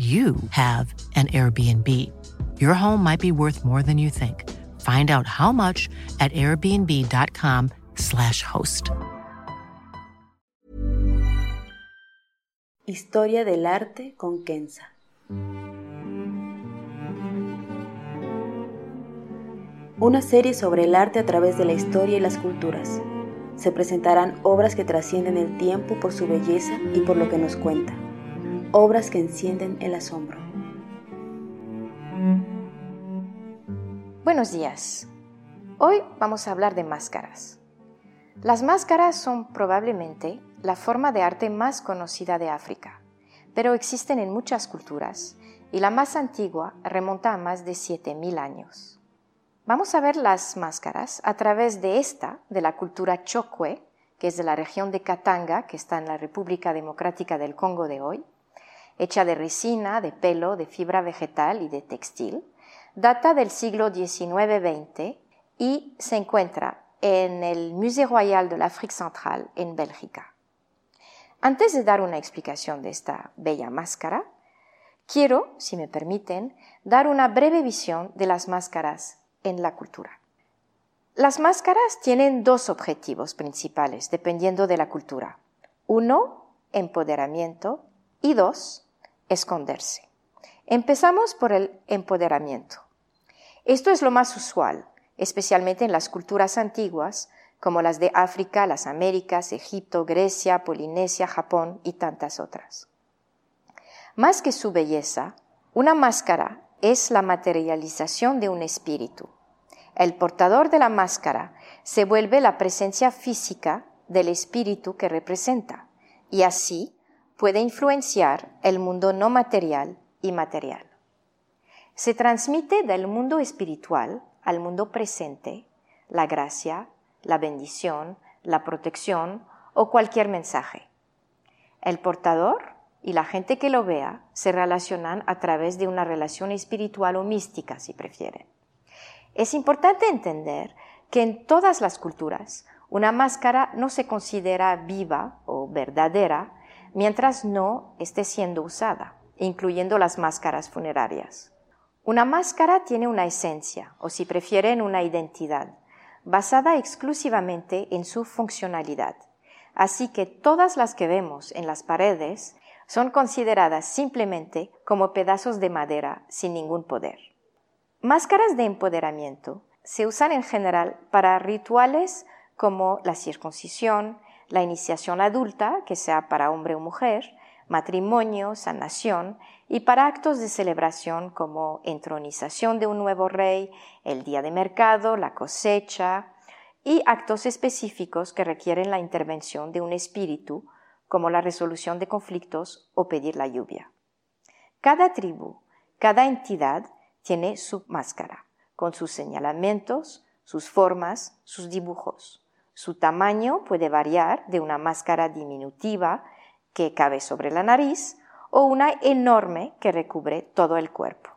you have an Airbnb. Your home might be worth more than you think. Find out how much at airbnb.com/slash host. Historia del arte con Kenza. Una serie sobre el arte a través de la historia y las culturas. Se presentarán obras que trascienden el tiempo por su belleza y por lo que nos cuenta obras que encienden el asombro. Buenos días. Hoy vamos a hablar de máscaras. Las máscaras son probablemente la forma de arte más conocida de África, pero existen en muchas culturas y la más antigua remonta a más de 7.000 años. Vamos a ver las máscaras a través de esta, de la cultura Chokwe, que es de la región de Katanga, que está en la República Democrática del Congo de hoy, hecha de resina, de pelo, de fibra vegetal y de textil. Data del siglo XIX-XX y se encuentra en el Musée Royal de l'Afrique Central en Bélgica. Antes de dar una explicación de esta bella máscara, quiero, si me permiten, dar una breve visión de las máscaras en la cultura. Las máscaras tienen dos objetivos principales dependiendo de la cultura. Uno, empoderamiento y dos, esconderse. Empezamos por el empoderamiento. Esto es lo más usual, especialmente en las culturas antiguas, como las de África, las Américas, Egipto, Grecia, Polinesia, Japón y tantas otras. Más que su belleza, una máscara es la materialización de un espíritu. El portador de la máscara se vuelve la presencia física del espíritu que representa, y así puede influenciar el mundo no material y material. Se transmite del mundo espiritual al mundo presente la gracia, la bendición, la protección o cualquier mensaje. El portador y la gente que lo vea se relacionan a través de una relación espiritual o mística, si prefieren. Es importante entender que en todas las culturas una máscara no se considera viva o verdadera mientras no esté siendo usada, incluyendo las máscaras funerarias. Una máscara tiene una esencia, o si prefieren, una identidad, basada exclusivamente en su funcionalidad. Así que todas las que vemos en las paredes son consideradas simplemente como pedazos de madera sin ningún poder. Máscaras de empoderamiento se usan en general para rituales como la circuncisión, la iniciación adulta, que sea para hombre o mujer, matrimonio, sanación, y para actos de celebración como entronización de un nuevo rey, el día de mercado, la cosecha, y actos específicos que requieren la intervención de un espíritu, como la resolución de conflictos o pedir la lluvia. Cada tribu, cada entidad tiene su máscara, con sus señalamientos, sus formas, sus dibujos. Su tamaño puede variar de una máscara diminutiva que cabe sobre la nariz o una enorme que recubre todo el cuerpo.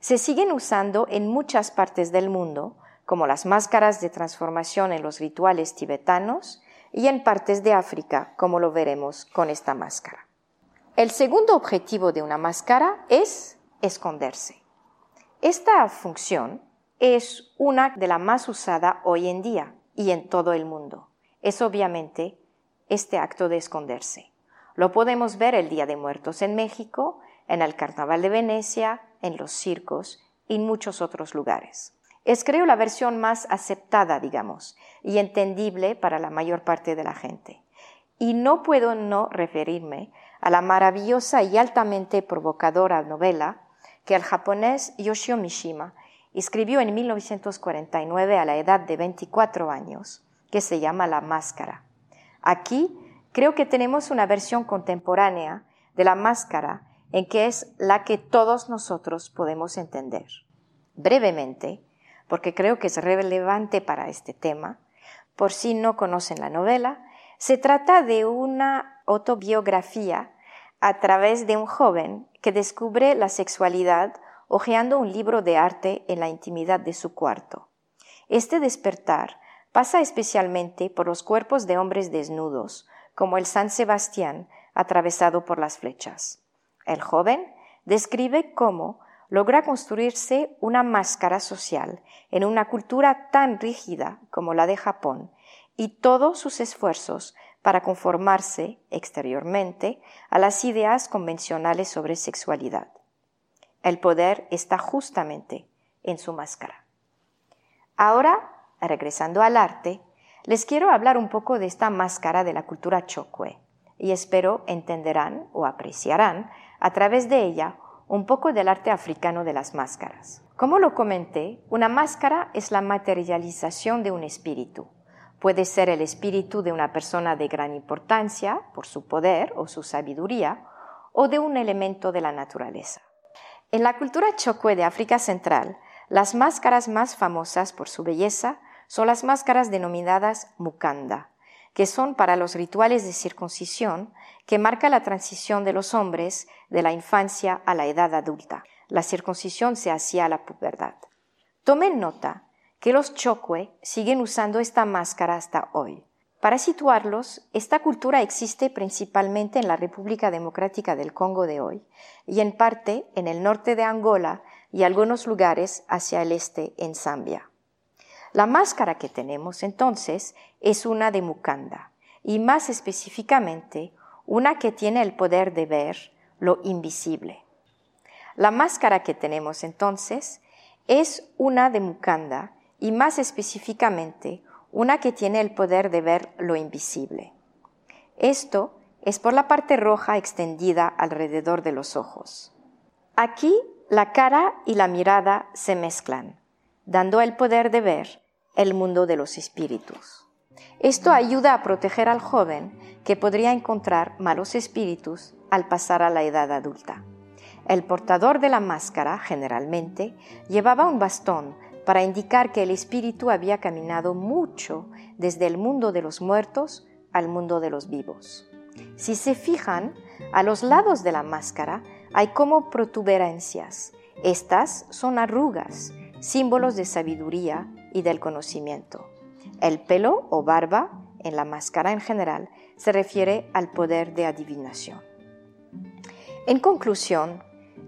Se siguen usando en muchas partes del mundo, como las máscaras de transformación en los rituales tibetanos y en partes de África, como lo veremos con esta máscara. El segundo objetivo de una máscara es esconderse. Esta función es una de las más usada hoy en día y en todo el mundo. Es obviamente este acto de esconderse. Lo podemos ver el Día de Muertos en México, en el Carnaval de Venecia, en los circos y en muchos otros lugares. Es creo la versión más aceptada, digamos, y entendible para la mayor parte de la gente. Y no puedo no referirme a la maravillosa y altamente provocadora novela que el japonés Yoshio Mishima escribió en 1949 a la edad de 24 años, que se llama La Máscara. Aquí creo que tenemos una versión contemporánea de la máscara en que es la que todos nosotros podemos entender. Brevemente, porque creo que es relevante para este tema, por si no conocen la novela, se trata de una autobiografía a través de un joven que descubre la sexualidad hojeando un libro de arte en la intimidad de su cuarto. Este despertar pasa especialmente por los cuerpos de hombres desnudos, como el San Sebastián atravesado por las flechas. El joven describe cómo logra construirse una máscara social en una cultura tan rígida como la de Japón y todos sus esfuerzos para conformarse exteriormente a las ideas convencionales sobre sexualidad. El poder está justamente en su máscara. Ahora, regresando al arte, les quiero hablar un poco de esta máscara de la cultura chokwe y espero entenderán o apreciarán a través de ella un poco del arte africano de las máscaras. Como lo comenté, una máscara es la materialización de un espíritu. Puede ser el espíritu de una persona de gran importancia por su poder o su sabiduría, o de un elemento de la naturaleza. En la cultura chokwe de África Central, las máscaras más famosas por su belleza son las máscaras denominadas mukanda, que son para los rituales de circuncisión que marca la transición de los hombres de la infancia a la edad adulta. La circuncisión se hacía a la pubertad. Tomen nota que los chokwe siguen usando esta máscara hasta hoy. Para situarlos, esta cultura existe principalmente en la República Democrática del Congo de hoy y en parte en el norte de Angola y algunos lugares hacia el este en Zambia. La máscara que tenemos entonces es una de Mukanda y más específicamente una que tiene el poder de ver lo invisible. La máscara que tenemos entonces es una de Mukanda y más específicamente una que tiene el poder de ver lo invisible. Esto es por la parte roja extendida alrededor de los ojos. Aquí la cara y la mirada se mezclan, dando el poder de ver el mundo de los espíritus. Esto ayuda a proteger al joven que podría encontrar malos espíritus al pasar a la edad adulta. El portador de la máscara, generalmente, llevaba un bastón para indicar que el espíritu había caminado mucho desde el mundo de los muertos al mundo de los vivos. Si se fijan, a los lados de la máscara hay como protuberancias. Estas son arrugas, símbolos de sabiduría y del conocimiento. El pelo o barba en la máscara en general se refiere al poder de adivinación. En conclusión,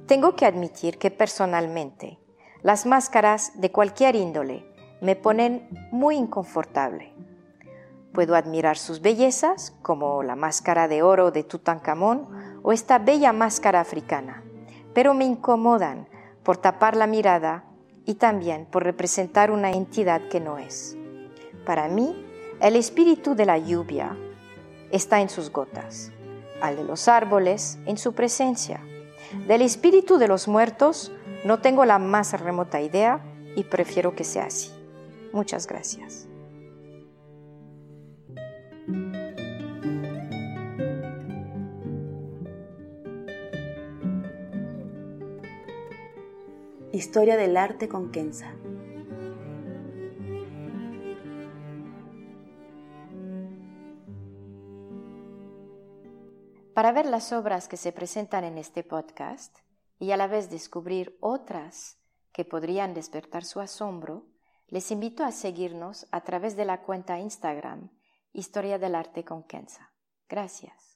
tengo que admitir que personalmente las máscaras de cualquier índole me ponen muy inconfortable. Puedo admirar sus bellezas, como la máscara de oro de Tutankamón o esta bella máscara africana, pero me incomodan por tapar la mirada y también por representar una entidad que no es. Para mí, el espíritu de la lluvia está en sus gotas, al de los árboles en su presencia. Del espíritu de los muertos no tengo la más remota idea y prefiero que sea así. Muchas gracias. Historia del arte con Kenza. Para ver las obras que se presentan en este podcast y a la vez descubrir otras que podrían despertar su asombro, les invito a seguirnos a través de la cuenta Instagram Historia del Arte con Kenza. Gracias.